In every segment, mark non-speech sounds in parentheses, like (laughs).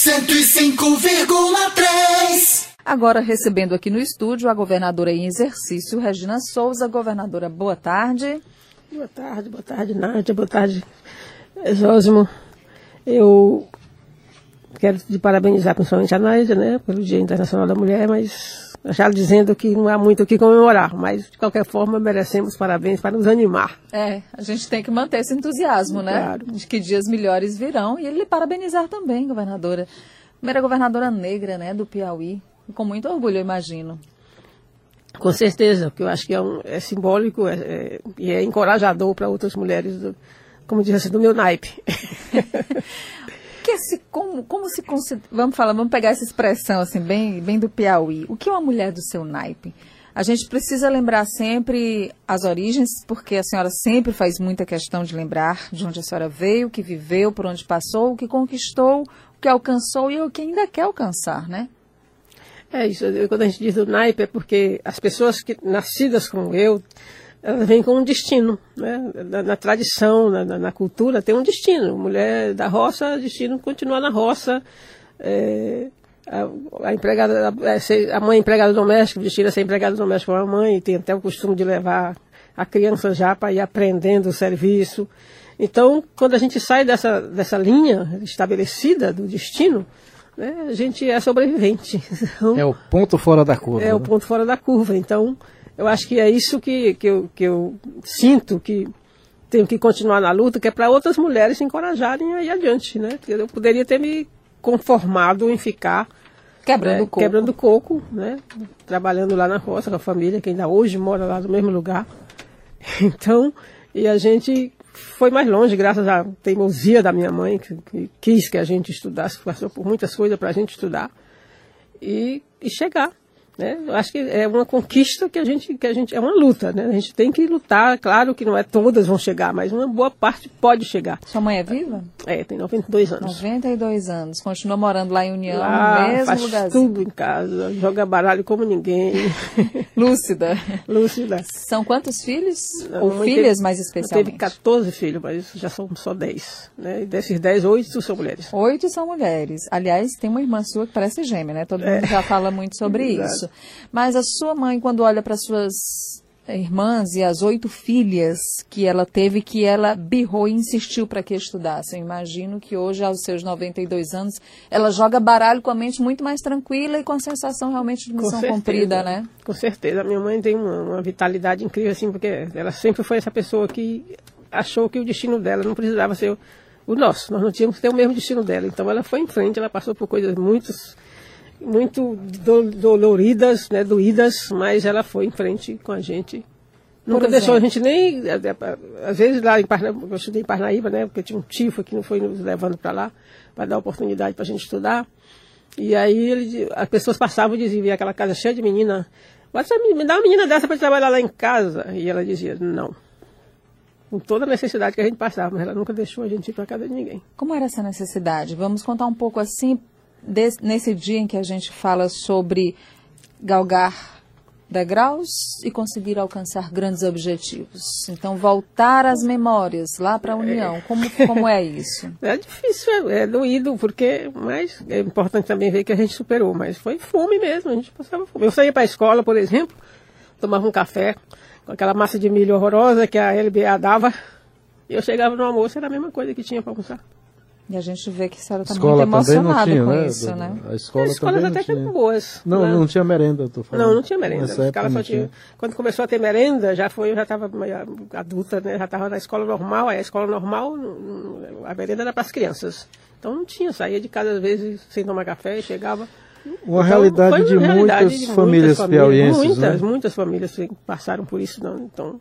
105,3. Agora recebendo aqui no estúdio a governadora em exercício, Regina Souza. Governadora, boa tarde. Boa tarde, boa tarde, Nádia, boa tarde, Zósimo. Eu quero te parabenizar principalmente a Nádia, né, pelo Dia Internacional da Mulher, mas já dizendo que não há muito o que comemorar, mas de qualquer forma merecemos parabéns para nos animar. É, a gente tem que manter esse entusiasmo, né? Claro. De que dias melhores virão e ele parabenizar também, governadora. Primeira governadora negra, né, do Piauí. Com muito orgulho, eu imagino. Com certeza, porque eu acho que é, um, é simbólico é, é, e é encorajador para outras mulheres, do, como diz assim, do meu naipe. (laughs) que se, como, como se vamos falar, vamos pegar essa expressão assim, bem, bem do Piauí. O que é uma mulher do seu naipe? A gente precisa lembrar sempre as origens, porque a senhora sempre faz muita questão de lembrar de onde a senhora veio, o que viveu, por onde passou, o que conquistou, o que alcançou e o que ainda quer alcançar, né? É isso, quando a gente diz do naipe é porque as pessoas que nascidas como eu, elas vêm com um destino, né? Na, na tradição, na, na, cultura, tem um destino. Mulher da roça, destino continuar na roça. É, a, a, empregada, a, a mãe empregada doméstica, o destino é ser empregada doméstica com a mãe, tem até o costume de levar a criança já para ir aprendendo o serviço. Então, quando a gente sai dessa, dessa linha estabelecida do destino, né, a gente é sobrevivente. (laughs) Então, é o ponto fora da curva. É né? o ponto fora da curva. Então, eu acho que é isso que, que, eu, que eu sinto que tenho que continuar na luta, que é para outras mulheres se encorajarem a ir adiante. Né? Eu poderia ter me conformado em ficar quebrando é, coco, quebrando coco né? trabalhando lá na roça com a família, que ainda hoje mora lá no mesmo lugar. (laughs) Então, e a gente foi mais longe, graças à teimosia da minha mãe, que, que quis que a gente estudasse, passou por muitas coisas para a gente estudar e, e chegar. Né? Eu acho que é uma conquista que a gente, que a gente é uma luta, né? A gente tem que lutar, claro que não é todas vão chegar, mas uma boa parte pode chegar. Sua mãe é viva? É, tem 92 anos. 92 anos. Continua morando lá em União, lá, no mesmo faz lugar. tudo em casa, joga baralho como ninguém. (laughs) Lúcida. Lúcida. São quantos filhos? Não, Ou filhas, teve- mais especialmente? Teve 14 filhos, mas já são só 10. Né? E desses 10, 8 são mulheres. Oito são mulheres. Aliás, tem uma irmã sua que parece gêmea, né? Todo mundo já fala muito sobre (laughs) Exato. Isso. Mas a sua mãe, quando olha para suas irmãs e as oito filhas que ela teve, que ela birrou e insistiu para que estudassem. Eu imagino que hoje, aos seus 92 anos, ela joga baralho com a mente muito mais tranquila e com a sensação realmente de missão cumprida, né? Com certeza. A minha mãe tem uma, uma vitalidade incrível, assim, porque ela sempre foi essa pessoa que achou que o destino dela não precisava ser o, o nosso. Nós não tínhamos que ter o mesmo destino dela. Então ela foi em frente, ela passou por coisas muito, muito do- doloridas, né, doídas, mas ela foi em frente com a gente. Nunca exemplo? deixou a gente nem. Às vezes lá em Parnaíba, eu estudei em Parnaíba, né? Porque tinha um tio que não foi nos levando para lá, para dar oportunidade para a gente estudar. E aí ele, as pessoas passavam e diziam, via aquela casa cheia de menina, "Você me me dá uma menina dessa para trabalhar lá em casa. E ela dizia, não. Com toda a necessidade que a gente passava, mas ela nunca deixou a gente ir para casa de ninguém. Como era essa necessidade? Vamos contar um pouco assim, des- nesse dia em que a gente fala sobre galgar degraus e conseguir alcançar grandes objetivos. Então, voltar às memórias, lá para a União. Como, como é isso? (laughs) É difícil, é, é doído, porque, mas é importante também ver que a gente superou, mas foi fome mesmo, a gente passava fome. Eu saía para a escola, por exemplo, tomava um café com aquela massa de milho horrorosa que a LBA dava, e eu chegava no almoço, era a mesma coisa que tinha para almoçar. E a gente vê que a senhora está muito escola também não emocionada tinha, com né? isso, né? A escola As escolas também até tinha. boas. Não, né? não tinha merenda, eu tô falando. Não, não tinha merenda. Nessa A época escola só tinha... Quando começou a ter merenda, já foi, eu já estava adulta, né? Já estava na escola normal, aí a escola normal, a merenda era para as crianças. Então não tinha, saía de casa às vezes sem tomar café, chegava. Uma Então, realidade de realidade muitas de famílias piauienses, Muitas, né? muitas famílias passaram por isso, não. Então,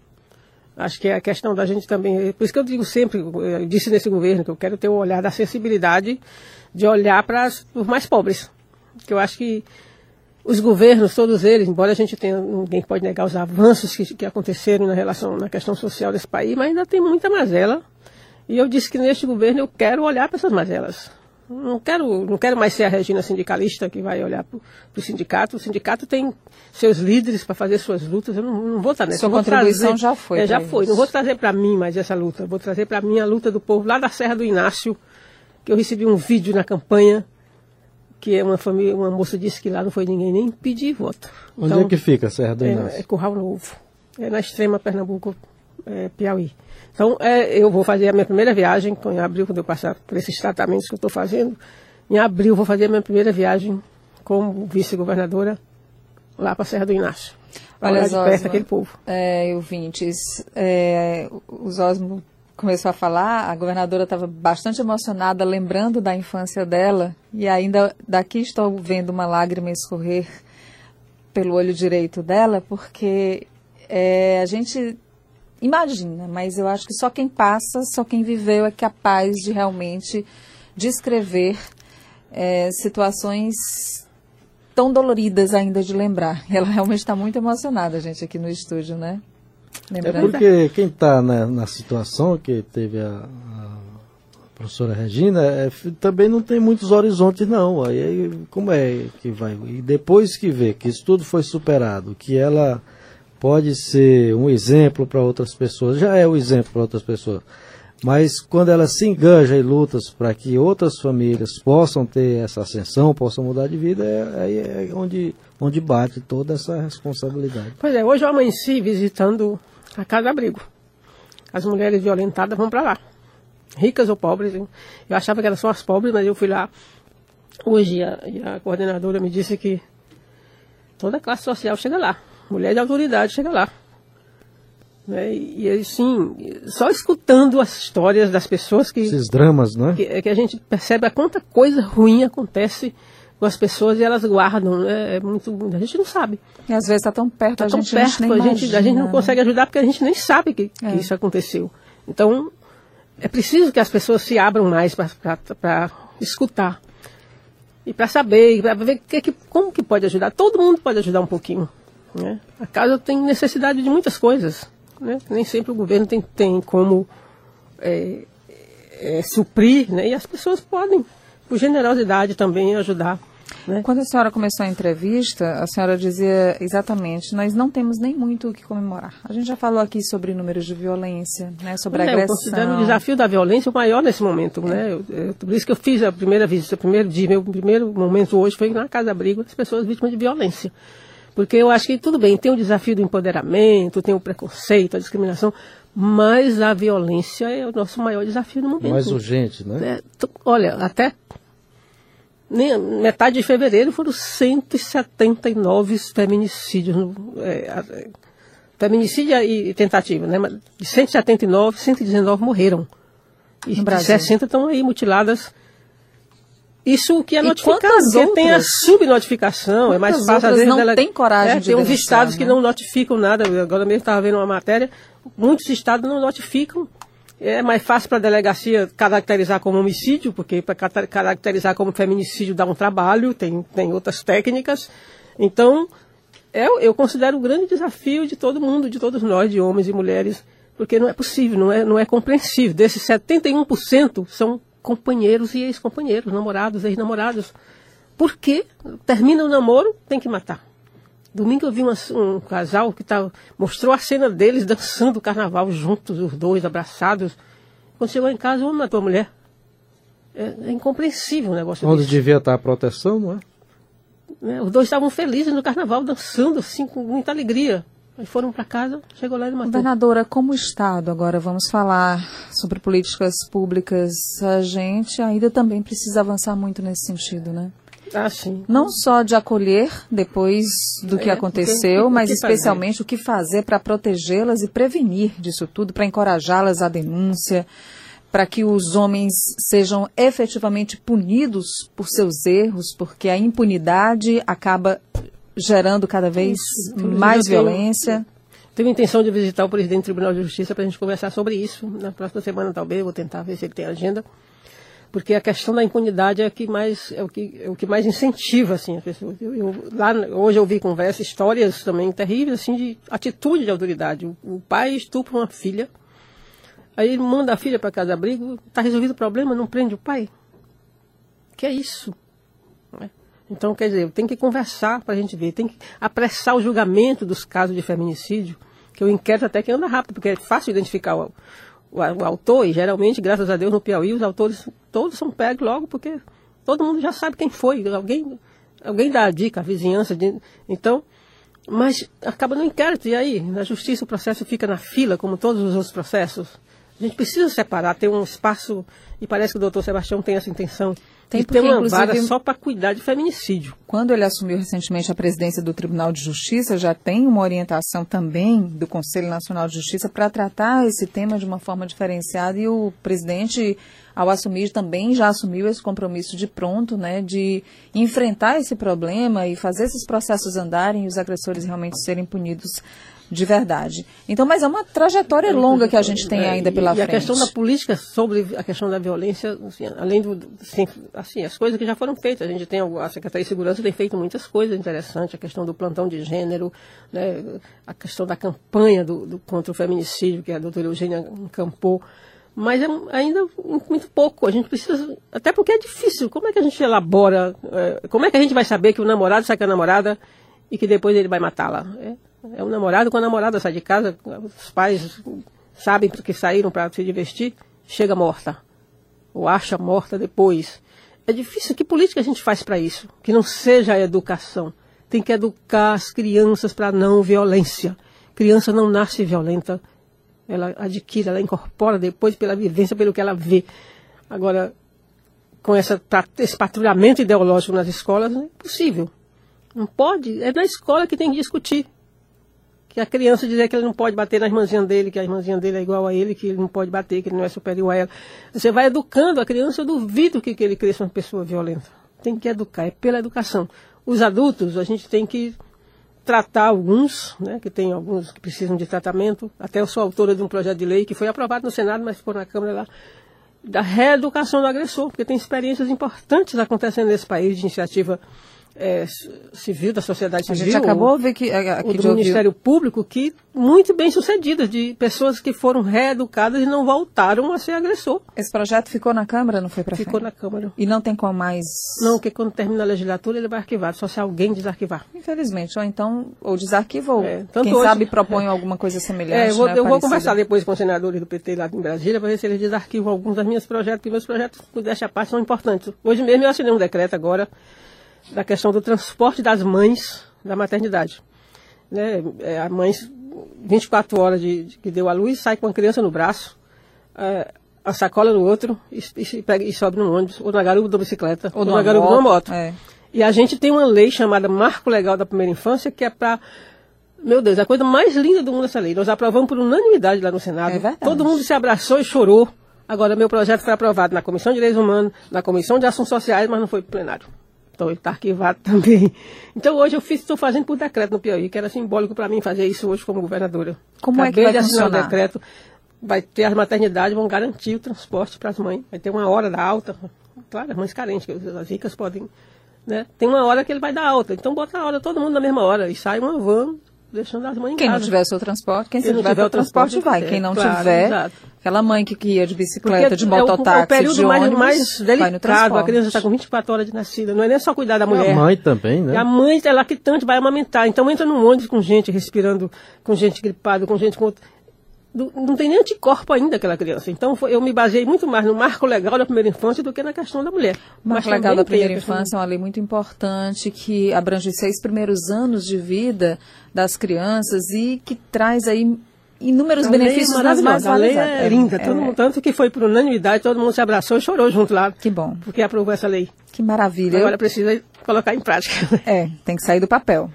acho que é a questão da gente também. Por isso que eu digo sempre, eu disse nesse governo, que eu quero ter o olhar da sensibilidade de olhar para os mais pobres. Que eu acho que os governos, todos eles, embora a gente tenha, ninguém pode negar os avanços que, que aconteceram na relação, na questão social desse país, mas ainda tem muita mazela. E eu disse que neste governo eu quero olhar para essas mazelas. Não quero, não quero mais ser a Regina sindicalista que vai olhar para o sindicato. O sindicato tem seus líderes para fazer suas lutas. Eu não, não vou estar nessa. Sua Eu vou contribuição já foi É, já foi. isso. Não vou trazer para mim mais essa luta. Vou trazer para mim a luta do povo lá da Serra do Inácio, que eu recebi um vídeo na campanha que é uma família, uma moça disse que lá não foi ninguém nem pedir voto. Onde é que fica a Serra do Inácio? É, é Curral Novo. É na extrema Pernambuco, é, Piauí. Então, é, eu vou fazer a minha primeira viagem, em abril, quando eu passar por esses tratamentos que eu estou fazendo. Em abril, vou fazer a minha primeira viagem como vice-governadora lá para a Serra do Inácio. Olha, de perto aquele povo. É, ouvintes, é, o Zosmo começou a falar, a governadora estava bastante emocionada, lembrando da infância dela, e ainda daqui estou vendo uma lágrima escorrer pelo olho direito dela, porque é, a gente imagina, mas eu acho que só quem passa, só quem viveu é capaz de realmente descrever é, situações tão doloridas ainda de lembrar. (laughs) Ela realmente está muito emocionada, gente, aqui no estúdio, né? Lembrando. É porque quem está na, na, situação que teve a, a professora Regina é, também não tem muitos horizontes não. Aí como é que vai? E depois que vê que isso tudo foi superado, que ela pode ser um exemplo para outras pessoas, já é um exemplo para outras pessoas. Mas quando ela se enganja em lutas para que outras famílias possam ter essa ascensão, possam mudar de vida, é, é onde, onde bate toda essa responsabilidade. Pois é, hoje eu amanheci visitando a Casa Abrigo. As mulheres violentadas vão para lá. Ricas ou pobres. Hein? Eu achava que eram só as pobres, mas eu fui lá. Hoje a, a coordenadora me disse que toda a classe social chega lá. Mulher de autoridade chega lá. Né? E, assim, só escutando as histórias das pessoas que. Esses dramas, né? Que, que a gente percebe a quanta coisa ruim acontece com as pessoas e elas guardam. Né? É muito, a gente não sabe. E às vezes está tão perto, tá a tão gente, perto, a, gente a, gente, a gente não né? consegue ajudar porque a gente nem sabe que, É. que isso aconteceu. Então, é preciso que as pessoas se abram mais para escutar. E para saber, para ver que, que, como que pode ajudar. Todo mundo pode ajudar um pouquinho. Né? A casa tem necessidade de muitas coisas. Né? Nem sempre o governo tem, tem como é, é, suprir, né? e as pessoas podem, por generosidade também, ajudar. Né? Quando a senhora começou a entrevista, a senhora dizia exatamente, nós não temos nem muito o que comemorar. A gente já falou aqui sobre números de violência, né, sobre É, agressão. eu considero o desafio da violência o maior nesse momento. Né? Eu, eu, por isso que eu fiz a primeira visita, o primeiro dia, meu primeiro momento hoje foi na Casa Abrigo das pessoas vítimas de violência. Porque eu acho que tudo bem, tem o desafio do empoderamento, tem o preconceito, a discriminação, mas a violência é o nosso maior desafio no momento. Mais urgente, né? É, olha, até nem, metade de fevereiro foram 179 feminicídios. No, é, é, feminicídio e tentativa, né? Mas De 179, 119 morreram. E No de Brasil. 60 estão aí mutiladas. Isso que é notificado, porque tem a subnotificação, é mais fácil às vezes não dela- têm coragem é, de Tem uns estados que né? não notificam nada. Agora mesmo estava vendo uma matéria, muitos estados não notificam. É mais fácil para a delegacia caracterizar como homicídio, porque para caracterizar como feminicídio dá um trabalho, tem, tem outras técnicas. Então, eu, eu considero um grande desafio de todo mundo, de todos nós, de homens e mulheres, porque não é possível, não é, não é compreensível. Desses 71% são companheiros e ex-companheiros, namorados, ex-namorados. Por que termina o namoro, tem que matar? Domingo eu vi uma- um casal que tava, mostrou a cena deles dançando o carnaval juntos, os dois abraçados. Quando chegou em casa, o homem matou a mulher. É, é incompreensível o negócio Onde devia estar a proteção, não é? né? Os dois estavam felizes no carnaval, dançando assim, com muita alegria. Aí foram para casa, chegou lá e matou. Governadora, como Estado, agora vamos falar sobre políticas públicas, a gente ainda também precisa avançar muito nesse sentido, né? Ah, sim. Não só de acolher depois do que É, aconteceu, que- o mas que fazer? especialmente o que fazer para protegê-las e prevenir disso tudo, para encorajá-las à denúncia, para que os homens sejam efetivamente punidos por seus erros, porque a impunidade acaba gerando cada vez mais violência. Tenho intenção de visitar o presidente do Tribunal de Justiça para a gente conversar sobre isso. Na próxima semana, talvez, vou tentar ver se ele tem agenda. Porque a questão da impunidade é, o que mais, é, o, que, é o que mais incentiva assim, as pessoas. Eu, eu- lá, hoje eu ouvi conversa, histórias também terríveis assim, de atitude de autoridade. O, o pai estupra uma filha, aí ele manda a filha para casa abrigo, está resolvido o problema, não prende o pai. Que é isso? né? Então, quer dizer, tem que conversar para a gente ver, tem que apressar o julgamento dos casos de feminicídio, que o inquérito até que anda rápido, porque é fácil identificar o, o, o autor, e geralmente, graças a Deus, no Piauí, os autores todos são pegos logo, porque todo mundo já sabe quem foi, alguém, alguém dá a dica, a vizinhança. De, então, mas acaba no inquérito, e aí? Na justiça o processo fica na fila, como todos os outros processos. A gente precisa separar, ter um espaço, e parece que o doutor Sebastião tem essa intenção, tem de ter uma vara só para cuidar de feminicídio. Quando ele assumiu recentemente a presidência do Tribunal de Justiça, já tem uma orientação também do Conselho Nacional de Justiça para tratar esse tema de uma forma diferenciada e o presidente ao assumir também já assumiu esse compromisso de pronto, né, de enfrentar esse problema e fazer esses processos andarem e os agressores realmente serem punidos de verdade. Então, mas é uma trajetória longa que a gente tem é, ainda pela e, frente. E a questão da política sobre a questão da violência, assim, além do, assim, assim, as coisas que já foram feitas, a gente tem a Secretaria de Segurança tem feito muitas coisas interessantes, a questão do plantão de gênero, né, a questão da campanha do, do, contra o feminicídio que a doutora Eugênia encampou mas é ainda muito pouco. A gente precisa, até porque é difícil. Como é que a gente elabora? É, como é que a gente vai saber que o namorado sai com a namorada e que depois ele vai matá-la? É, é o namorado quando a namorada sai de casa, os pais sabem que saíram para se divertir, chega morta ou acha morta depois. É difícil. Que política a gente faz para isso? Que não seja a educação. Tem que educar as crianças para não violência. Criança não nasce violenta, ela adquire, ela incorpora depois pela vivência, pelo que ela vê. Agora, com essa, esse patrulhamento ideológico nas escolas, é impossível. Não pode, é na escola que tem que discutir. Que a criança dizer que ele não pode bater na irmãzinha dele, que a irmãzinha dele é igual a ele, que ele não pode bater, que ele não é superior a ela. Você vai educando a criança, eu duvido que, que ele cresça uma pessoa violenta. Tem que educar, é pela educação. Os adultos, a gente tem que tratar alguns, né, que tem alguns que precisam de tratamento. Até eu sou autora de um projeto de lei que foi aprovado no Senado, mas ficou na Câmara lá, da reeducação do agressor, porque tem experiências importantes acontecendo nesse país de iniciativa é, civil, da sociedade civil. A gente acabou de ver que... Do Ministério Público, que muito bem sucedidas, de pessoas que foram reeducadas e não voltaram a ser agressor. Esse projeto ficou na Câmara, não foi para Ficou na Câmara. E não tem como mais... Não, porque quando termina a legislatura ele vai arquivar, só se alguém desarquivar. Infelizmente, ou então, ou desarquiva, ou é, quem hoje, sabe propõe é, alguma coisa semelhante. É, eu vou, né, eu vou conversar depois com os senadores do PT lá em Brasília para ver se eles desarquivam alguns dos meus projetos, porque meus projetos, dessa parte, são importantes. Hoje mesmo eu assinei um decreto agora da questão do transporte das mães da maternidade. Né? É, a mãe, 24 horas de, de, que deu a luz, sai com a criança no braço, é, a sacola no outro e, e, pega, e sobe no ônibus, ou na garupa da bicicleta, ou, ou na garupa da moto. É. E a gente tem uma lei chamada Marco Legal da Primeira Infância, que é para meu Deus, a coisa mais linda do mundo essa lei. Nós aprovamos por unanimidade lá no Senado. É Todo mundo se abraçou e chorou. Agora, meu projeto foi aprovado na Comissão de Direitos Humanos, na Comissão de Ações Sociais, mas não foi para o plenário. Então está arquivado também. Então hoje eu estou fazendo por decreto no Piauí, que era simbólico para mim fazer isso hoje como governadora. Como Acabei é que vai de funcionar? o decreto, vai ter as maternidades, vão garantir o transporte para as mães. Vai ter uma hora da alta, claro, as mães carentes, as ricas podem, né? Tem uma hora que ele vai dar alta, então bota a hora todo mundo na mesma hora e sai uma van deixando as mães em Quem casa. não tiver o seu transporte, quem, quem tiver, tiver o transporte, transporte vai. É, quem não claro, tiver, exato. aquela mãe que, ia de bicicleta, Porque de mototáxi, é o, o período de mais, ônibus, mais delicado. A criança está com 24 horas de nascida. Não é nem só cuidar da mulher. A mãe também, né? A mãe é lactante, vai amamentar. Então entra num ônibus com gente respirando, com gente gripada, com gente com não tem nem anticorpo ainda aquela criança. Então eu me baseei muito mais no marco legal da primeira infância do que na questão da mulher. O marco legal da primeira infância é uma lei muito importante que abrange os seis primeiros anos de vida das crianças e que traz aí inúmeros a benefícios é das mais A lei é, é linda, é, todo mundo, tanto que foi por unanimidade, todo mundo se abraçou e chorou junto lá. Que bom. Porque aprovou essa lei. Que maravilha. Agora precisa colocar em prática. É, tem que sair do papel.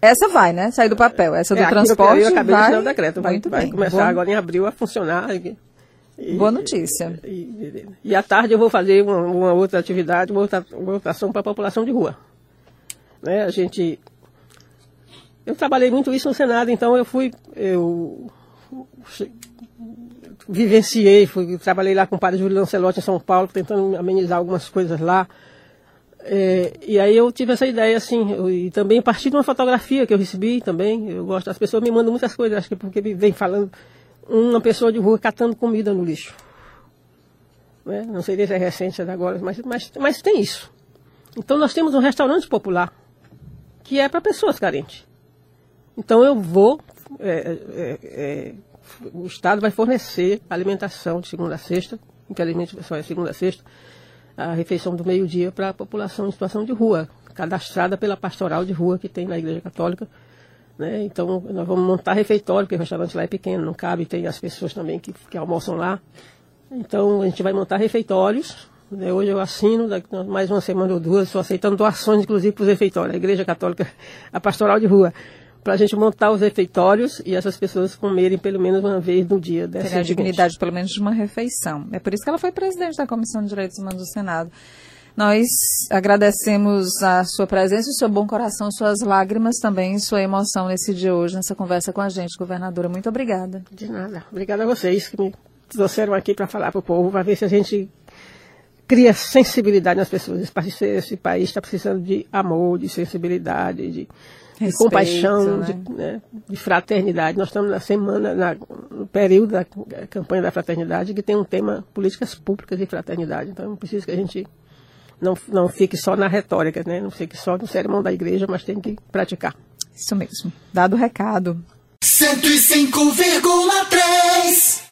Essa vai, né? Sair do papel. Essa do é, transporte. Eu acabei vai, de o decreto. Vai, vai começar Boa. agora em abril a funcionar. E, Boa notícia. E, e, e, à tarde eu vou fazer uma, uma outra atividade, uma outra, uma outra ação para a população de rua. Né? A gente. Eu trabalhei muito isso no Senado, então eu fui. Eu vivenciei, fui, trabalhei lá com o padre Júlio Lancelotti em São Paulo, tentando amenizar algumas coisas lá. É, e aí eu tive essa ideia, assim, eu, e também a partir de uma fotografia que eu recebi também, eu gosto, as pessoas me mandam muitas coisas, acho que porque me vem falando uma pessoa de rua catando comida no lixo. Né? Não sei se é recente, é agora, mas, mas, mas tem isso. Então nós temos um restaurante popular que é para pessoas carentes. Então eu vou, é, é, é, o Estado vai fornecer alimentação de segunda a sexta, infelizmente só é segunda a sexta, a refeição do meio-dia para a população em situação de rua, cadastrada pela pastoral de rua que tem na Igreja Católica. Né? Então, nós vamos montar refeitório, porque o restaurante lá é pequeno, não cabe, tem as pessoas também que, que almoçam lá. Então, a gente vai montar refeitórios. Né? Hoje eu assino, daqui, mais uma semana ou duas, estou aceitando doações, inclusive, para os refeitórios, a Igreja Católica, (laughs) a pastoral de rua para a gente montar os refeitórios e essas pessoas comerem pelo menos uma vez no dia. Ter a dignidade, pelo menos, de uma refeição. É por isso que ela foi presidente da Comissão de Direitos Humanos do Senado. Nós agradecemos a sua presença, o seu bom coração, suas lágrimas também, sua emoção nesse dia hoje, nessa conversa com a gente, governadora. Muito obrigada. De nada. Obrigada a vocês que me trouxeram aqui para falar para o povo, para ver se a gente cria sensibilidade nas pessoas. Esse, esse país está precisando de amor, de sensibilidade, de de compaixão, né? De, né, de, fraternidade. Nós estamos na semana, na, no período da campanha da fraternidade, que tem um tema políticas públicas e fraternidade. Então, é preciso que a gente não, não fique só na retórica, né? não fique só no sermão da igreja, mas tem que praticar. Isso mesmo. Dado o recado. 105,3